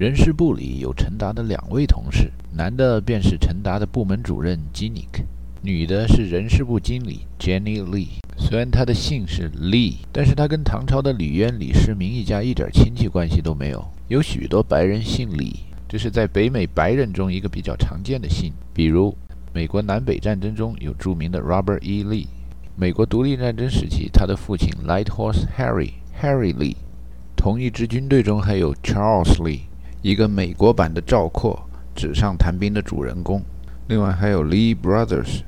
人事部里有陈达的两位同事，男的便是陈达的部门主任 Jinik，女的是人事部经理 Jenny Lee。虽然他的姓是 Lee，但是他跟唐朝的李渊、李世民一家一点亲戚关系都没有。有许多白人姓李，这是在北美白人中一个比较常见的姓，比如。美国南北战争中有著名的 Robert E. Lee。美国独立战争时期，他的父亲 Light Horse Harry Harry Lee。同一支军队中还有 Charles Lee，一个美国版的赵括，纸上谈兵的主人公。另外还有 Lee Brothers。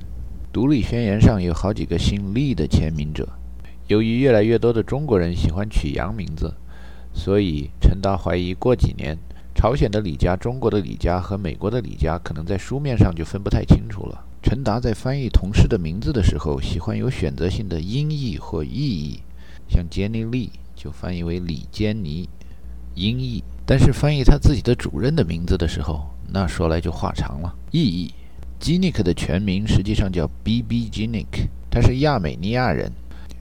独立宣言上有好几个姓 Lee 的签名者。由于越来越多的中国人喜欢取洋名字，所以陈达怀疑过几年。朝鲜的李家、中国的李家和美国的李家，可能在书面上就分不太清楚了。陈达在翻译同事的名字的时候，喜欢有选择性的音译或意译，像杰尼利就翻译为李坚尼，音译。但是翻译他自己的主任的名字的时候，那说来就话长了。意译，Ginik 的全名实际上叫 B.B. Ginik，他是亚美尼亚人。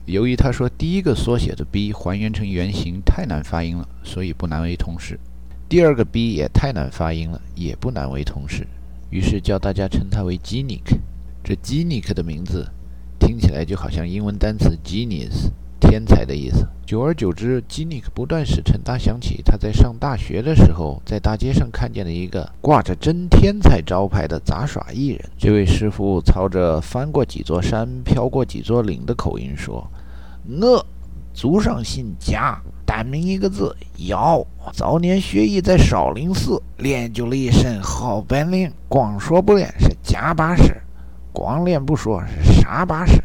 由于他说第一个缩写的 B 还原成原型太难发音了，所以不难为同事。第二个 B 也太难发音了，也不难为同事，于是叫大家称他为 Ginik。这 Ginik 的名字听起来就好像英文单词 genius，天才的意思。久而久之，Ginik 不断使陈达想起他在上大学的时候，在大街上看见了一个挂着“真天才”招牌的杂耍艺人。这位师傅操着翻过几座山、飘过几座岭的口音说：“我祖上姓贾。”单名一个字，姚。早年学艺在少林寺，练就了一身好本领。光说不练是假把式，光练不说是傻把式。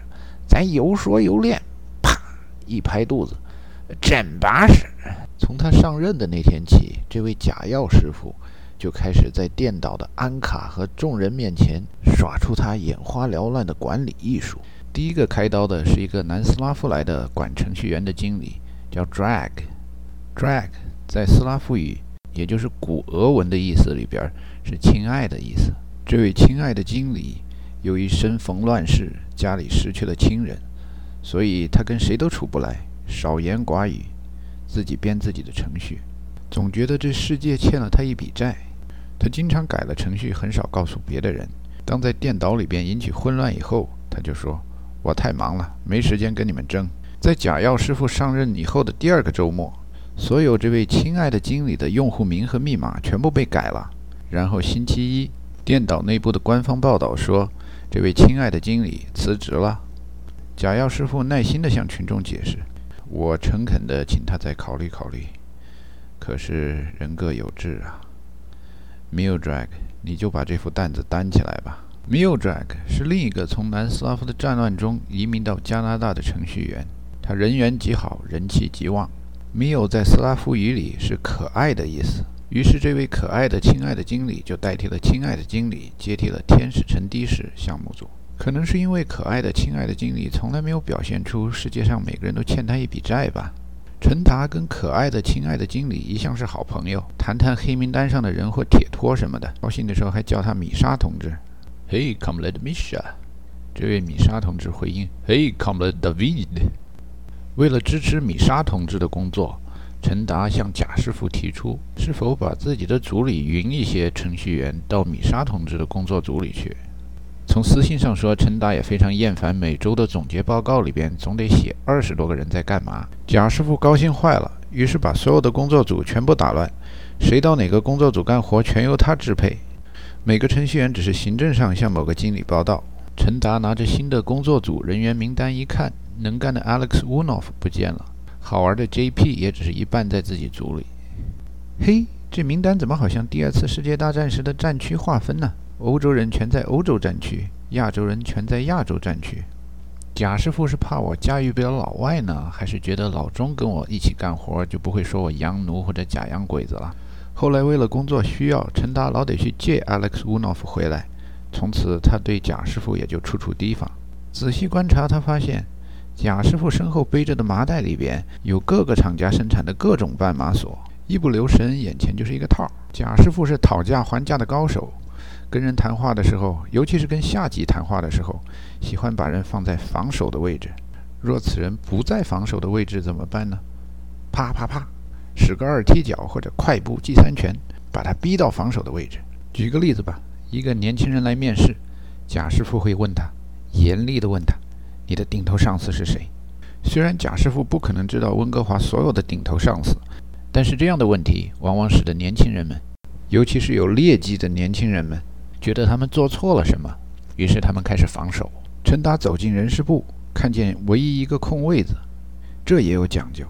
咱有说有练，啪一拍肚子，真把式。从他上任的那天起，这位假药师傅就开始在电脑的安卡和众人面前耍出他眼花缭乱的管理艺术。第一个开刀的是一个南斯拉夫来的管程序员的经理。叫 drag，drag 在斯拉夫语，也就是古俄文的意思里边是“亲爱的”意思。这位亲爱的经理，由于身逢乱世，家里失去了亲人，所以他跟谁都处不来，少言寡语，自己编自己的程序，总觉得这世界欠了他一笔债。他经常改了程序，很少告诉别的人。当在电脑里边引起混乱以后，他就说：“我太忙了，没时间跟你们争。”在假药师傅上任以后的第二个周末，所有这位亲爱的经理的用户名和密码全部被改了。然后星期一，电脑内部的官方报道说，这位亲爱的经理辞职了。假药师傅耐心地向群众解释：“我诚恳地请他再考虑考虑。可是人各有志啊。” Mildrag，你就把这副担子担起来吧。Mildrag 是另一个从南斯拉夫的战乱中移民到加拿大的程序员。他人缘极好，人气极旺。米欧在斯拉夫语里是“可爱”的意思。于是，这位可爱的、亲爱的经理就代替了亲爱的经理，接替了天使陈的士项目组。可能是因为可爱的、亲爱的经理从来没有表现出世界上每个人都欠他一笔债吧。陈达跟可爱的、亲爱的经理一向是好朋友，谈谈黑名单上的人或铁托什么的。高兴的时候还叫他米莎同志。Hey, comrade Misha。这位米莎同志回应：Hey, comrade David。为了支持米莎同志的工作，陈达向贾师傅提出，是否把自己的组里匀一些程序员到米莎同志的工作组里去。从私信上说，陈达也非常厌烦每周的总结报告里边总得写二十多个人在干嘛。贾师傅高兴坏了，于是把所有的工作组全部打乱，谁到哪个工作组干活全由他支配。每个程序员只是行政上向某个经理报到。陈达拿着新的工作组人员名单一看。能干的 Alex w o n o f 不见了，好玩的 JP 也只是一半在自己组里。嘿，这名单怎么好像第二次世界大战时的战区划分呢？欧洲人全在欧洲战区，亚洲人全在亚洲战区。贾师傅是怕我驾驭不了老外呢，还是觉得老钟跟我一起干活就不会说我洋奴或者假洋鬼子了？后来为了工作需要，陈达老得去借 Alex w o n o f 回来，从此他对贾师傅也就处处提防。仔细观察，他发现。贾师傅身后背着的麻袋里边有各个厂家生产的各种半马锁，一不留神眼前就是一个套。贾师傅是讨价还价的高手，跟人谈话的时候，尤其是跟下级谈话的时候，喜欢把人放在防守的位置。若此人不在防守的位置怎么办呢？啪啪啪，使个二踢脚或者快步击三拳，把他逼到防守的位置。举个例子吧，一个年轻人来面试，贾师傅会问他，严厉地问他：“你的顶头上司是谁？”虽然贾师傅不可能知道温哥华所有的顶头上司，但是这样的问题往往使得年轻人们，尤其是有劣迹的年轻人们，觉得他们做错了什么，于是他们开始防守。陈达走进人事部，看见唯一一个空位子，这也有讲究。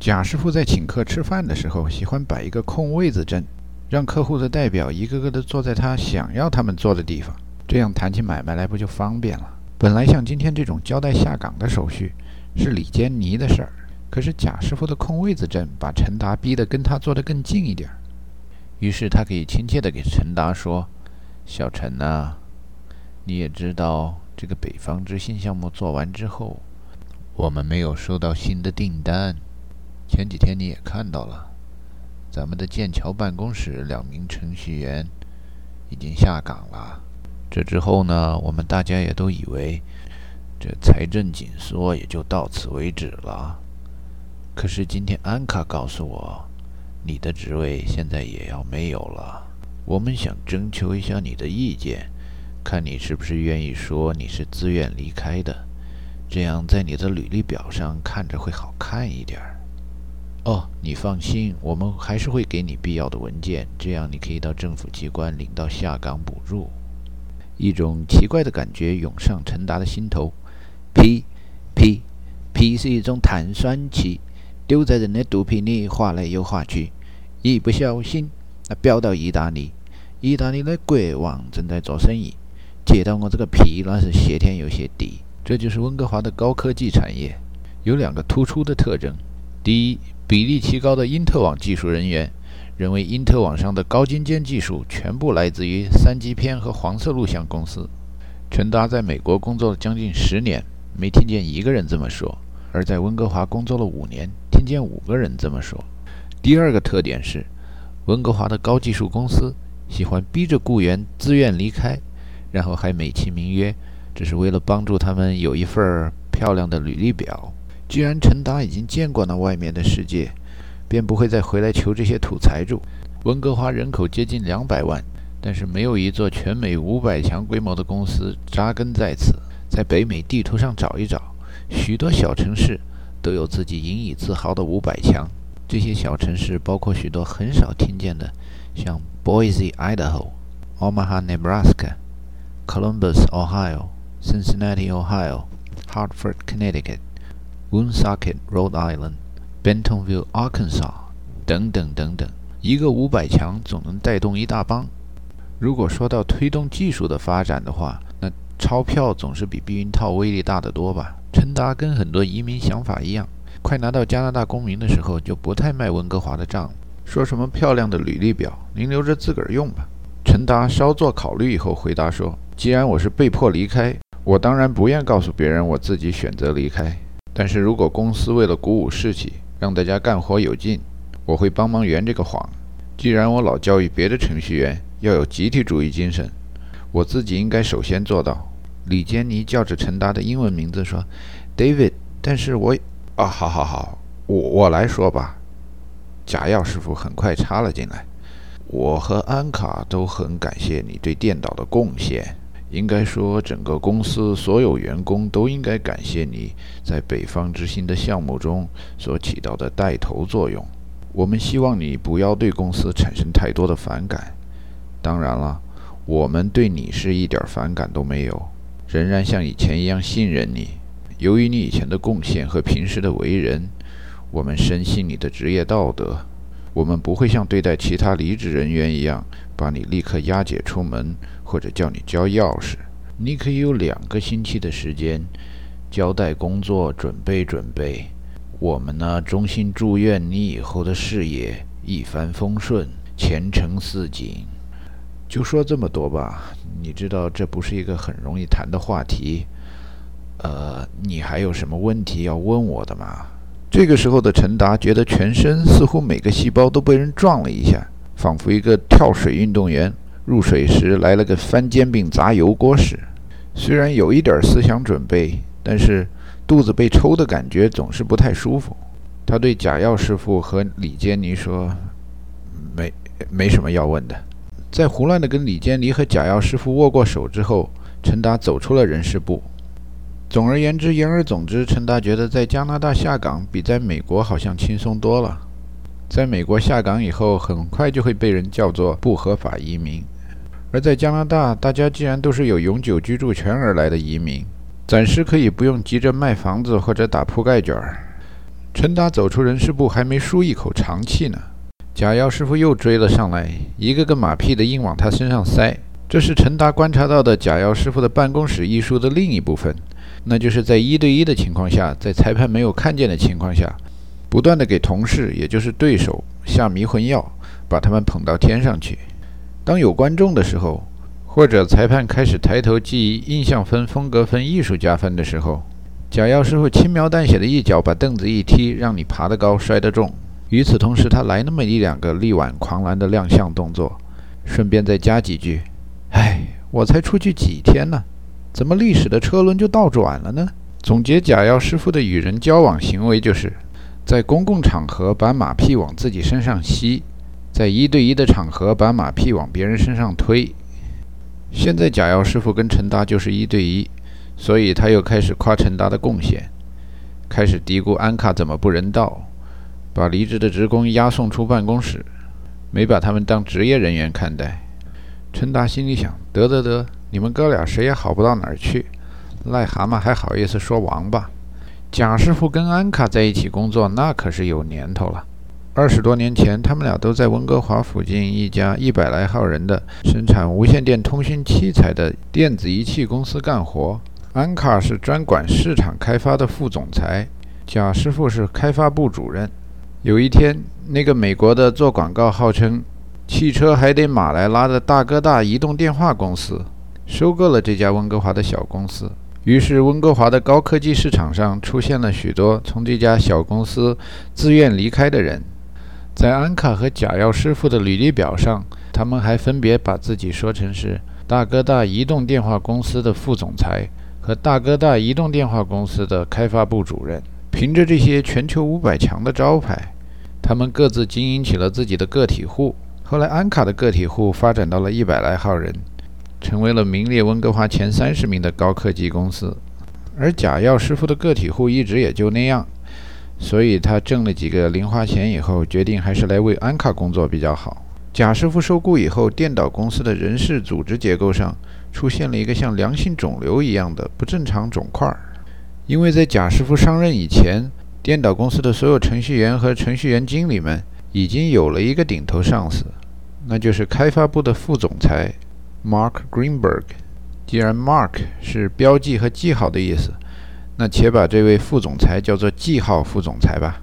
贾师傅在请客吃饭的时候，喜欢摆一个空位子阵，让客户的代表一个个的坐在他想要他们坐的地方，这样谈起买卖来不就方便了？本来像今天这种交代下岗的手续。是李坚尼的事儿，可是贾师傅的空位子阵把陈达逼得跟他坐得更近一点儿，于是他可以亲切地给陈达说：“小陈呐，你也知道，这个北方之星项目做完之后，我们没有收到新的订单。前几天你也看到了，咱们的剑桥办公室两名程序员已经下岗了。这之后呢，我们大家也都以为。”这财政紧缩也就到此为止了。可是今天安卡告诉我，你的职位现在也要没有了。我们想征求一下你的意见，看你是不是愿意说你是自愿离开的，这样在你的履历表上看着会好看一点。哦，你放心，我们还是会给你必要的文件，这样你可以到政府机关领到下岗补助。一种奇怪的感觉涌上陈达的心头。P P P 是一种碳酸气，丢在人的肚皮里滑来又滑去，一不小心那飙到意大利。意大利的国王正在做生意，接到我这个皮那是谢天又谢地。这就是温哥华的高科技产业，有两个突出的特征：第一，比例奇高的因特网技术人员认为因特网上的高精尖技术全部来自于三级片和黄色录像公司。陈达在美国工作了将近十年。没听见一个人这么说，而在温哥华工作了五年，听见五个人这么说。第二个特点是，温哥华的高技术公司喜欢逼着雇员自愿离开，然后还美其名曰这是为了帮助他们有一份漂亮的履历表。既然陈达已经见过那外面的世界，便不会再回来求这些土财主。温哥华人口接近两百万，但是没有一座全美五百强规模的公司扎根在此。在北美地图上找一找，许多小城市都有自己引以自豪的五百强。这些小城市包括许多很少听见的，像 Boise, Idaho、Omaha, Nebraska、Columbus, Ohio、Cincinnati, Ohio、Hartford, Connecticut、Woonsocket, Rhode Island、Bentonville, Arkansas 等等等等。一个五百强总能带动一大帮。如果说到推动技术的发展的话，那钞票总是比避孕套威力大得多吧？陈达跟很多移民想法一样，快拿到加拿大公民的时候就不太卖温哥华的账，说什么漂亮的履历表，您留着自个儿用吧。陈达稍作考虑以后回答说：“既然我是被迫离开，我当然不愿告诉别人我自己选择离开。但是如果公司为了鼓舞士气，让大家干活有劲，我会帮忙圆这个谎。既然我老教育别的程序员要有集体主义精神。”我自己应该首先做到。李坚尼叫着陈达的英文名字说：“David。”但是我……啊，好好好，我我来说吧。贾耀师傅很快插了进来：“我和安卡都很感谢你对电脑的贡献。应该说，整个公司所有员工都应该感谢你在北方之星的项目中所起到的带头作用。我们希望你不要对公司产生太多的反感。当然了。”我们对你是一点反感都没有，仍然像以前一样信任你。由于你以前的贡献和平时的为人，我们深信你的职业道德。我们不会像对待其他离职人员一样，把你立刻押解出门，或者叫你交钥匙。你可以有两个星期的时间，交代工作，准备准备。我们呢，衷心祝愿你以后的事业一帆风顺，前程似锦。就说这么多吧，你知道这不是一个很容易谈的话题。呃，你还有什么问题要问我的吗？这个时候的陈达觉得全身似乎每个细胞都被人撞了一下，仿佛一个跳水运动员入水时来了个翻煎饼砸油锅似。虽然有一点思想准备，但是肚子被抽的感觉总是不太舒服。他对贾耀师傅和李坚尼说：“没。”没什么要问的。在胡乱的跟李坚尼和贾耀师傅握过手之后，陈达走出了人事部。总而言之，言而总之，陈达觉得在加拿大下岗比在美国好像轻松多了。在美国下岗以后，很快就会被人叫做不合法移民；而在加拿大，大家既然都是有永久居住权而来的移民，暂时可以不用急着卖房子或者打铺盖卷儿。陈达走出人事部，还没舒一口长气呢，贾耀师傅又追了上来，一个个马屁的硬往他身上塞。这是陈达观察到的贾耀师傅的办公室艺术的另一部分。那就是在一对一的情况下，在裁判没有看见的情况下，不断的给同事，也就是对手下迷魂药，把他们捧到天上去。当有观众的时候，或者裁判开始抬头记忆印象分、风格分、艺术加分的时候，贾耀师傅轻描淡写的一脚把凳子一踢，让你爬得高摔得重。与此同时，他来那么一两个力挽狂澜的亮相动作，顺便再加几句：“哎，我才出去几天呢。”怎么历史的车轮就倒转了呢？总结贾耀师傅的与人交往行为，就是在公共场合把马屁往自己身上吸，在一对一的场合把马屁往别人身上推。现在贾耀师傅跟陈达就是一对一，所以他又开始夸陈达的贡献，开始嘀咕安卡怎么不人道，把离职的职工押送出办公室，没把他们当职业人员看待。陈达心里想：得得得。你们哥俩谁也好不到哪儿去，癞蛤蟆还好意思说王八？贾师傅跟安卡在一起工作，那可是有年头了。二十多年前，他们俩都在温哥华附近一家一百来号人的生产无线电通讯器材的电子仪器公司干活。安卡是专管市场开发的副总裁，贾师傅是开发部主任。有一天，那个美国的做广告号称汽车还得马来拉的大哥大移动电话公司。收购了这家温哥华的小公司，于是温哥华的高科技市场上出现了许多从这家小公司自愿离开的人。在安卡和贾耀师傅的履历表上，他们还分别把自己说成是大哥大移动电话公司的副总裁和大哥大移动电话公司的开发部主任。凭着这些全球五百强的招牌，他们各自经营起了自己的个体户。后来，安卡的个体户发展到了一百来号人。成为了名列温哥华前三十名的高科技公司，而贾耀师傅的个体户一直也就那样，所以他挣了几个零花钱以后，决定还是来为安卡工作比较好。贾师傅受雇以后，电导公司的人事组织结构上出现了一个像良性肿瘤一样的不正常肿块，因为在贾师傅上任以前，电导公司的所有程序员和程序员经理们已经有了一个顶头上司，那就是开发部的副总裁。Mark Greenberg，既然 Mark 是标记和记号的意思，那且把这位副总裁叫做记号副总裁吧。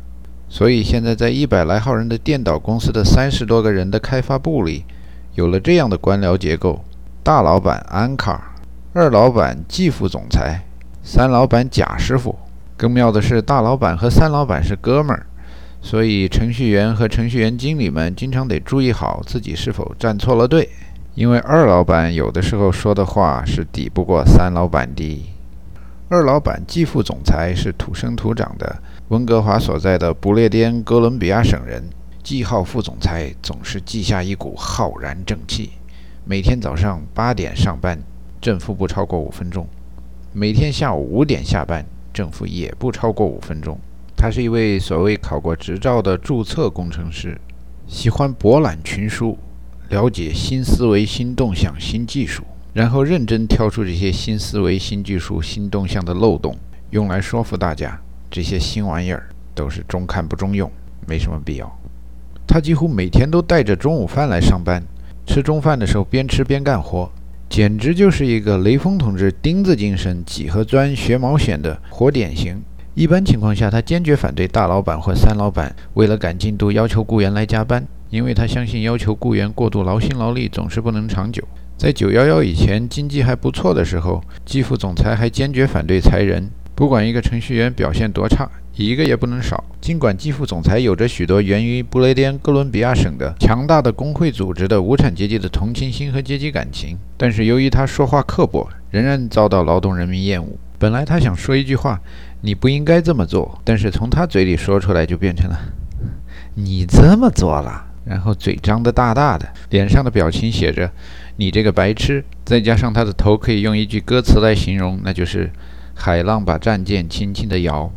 所以现在在一百来号人的电导公司的三十多个人的开发部里，有了这样的官僚结构：大老板安卡，二老板季副总裁，三老板贾师傅。更妙的是，大老板和三老板是哥们儿，所以程序员和程序员经理们经常得注意好自己是否站错了队。因为二老板有的时候说的话是抵不过三老板的。二老板季副总裁是土生土长的温哥华所在的不列颠哥伦比亚省人，季号副总裁总是记下一股浩然正气。每天早上八点上班，正负不超过五分钟；每天下午五点下班，正负也不超过五分钟。他是一位所谓考过执照的注册工程师，喜欢博览群书。了解新思维、新动向、新技术，然后认真挑出这些新思维、新技术、新动向的漏洞，用来说服大家，这些新玩意儿都是中看不中用，没什么必要。他几乎每天都带着中午饭来上班，吃中饭的时候边吃边干活，简直就是一个雷锋同志钉子精神、几何钻学毛选的活典型。一般情况下，他坚决反对大老板或三老板为了赶进度要求雇员来加班。因为他相信，要求雇员过度劳心劳力总是不能长久。在九幺幺以前，经济还不错的时候，季副总裁还坚决反对裁人，不管一个程序员表现多差，一个也不能少。尽管季副总裁有着许多源于布雷颠哥伦比亚省的强大的工会组织的无产阶级的同情心和阶级感情，但是由于他说话刻薄，仍然遭到劳动人民厌恶。本来他想说一句话：“你不应该这么做”，但是从他嘴里说出来就变成了：“你这么做了。”然后嘴张得大大的，脸上的表情写着“你这个白痴”，再加上他的头可以用一句歌词来形容，那就是“海浪把战舰轻轻地摇”。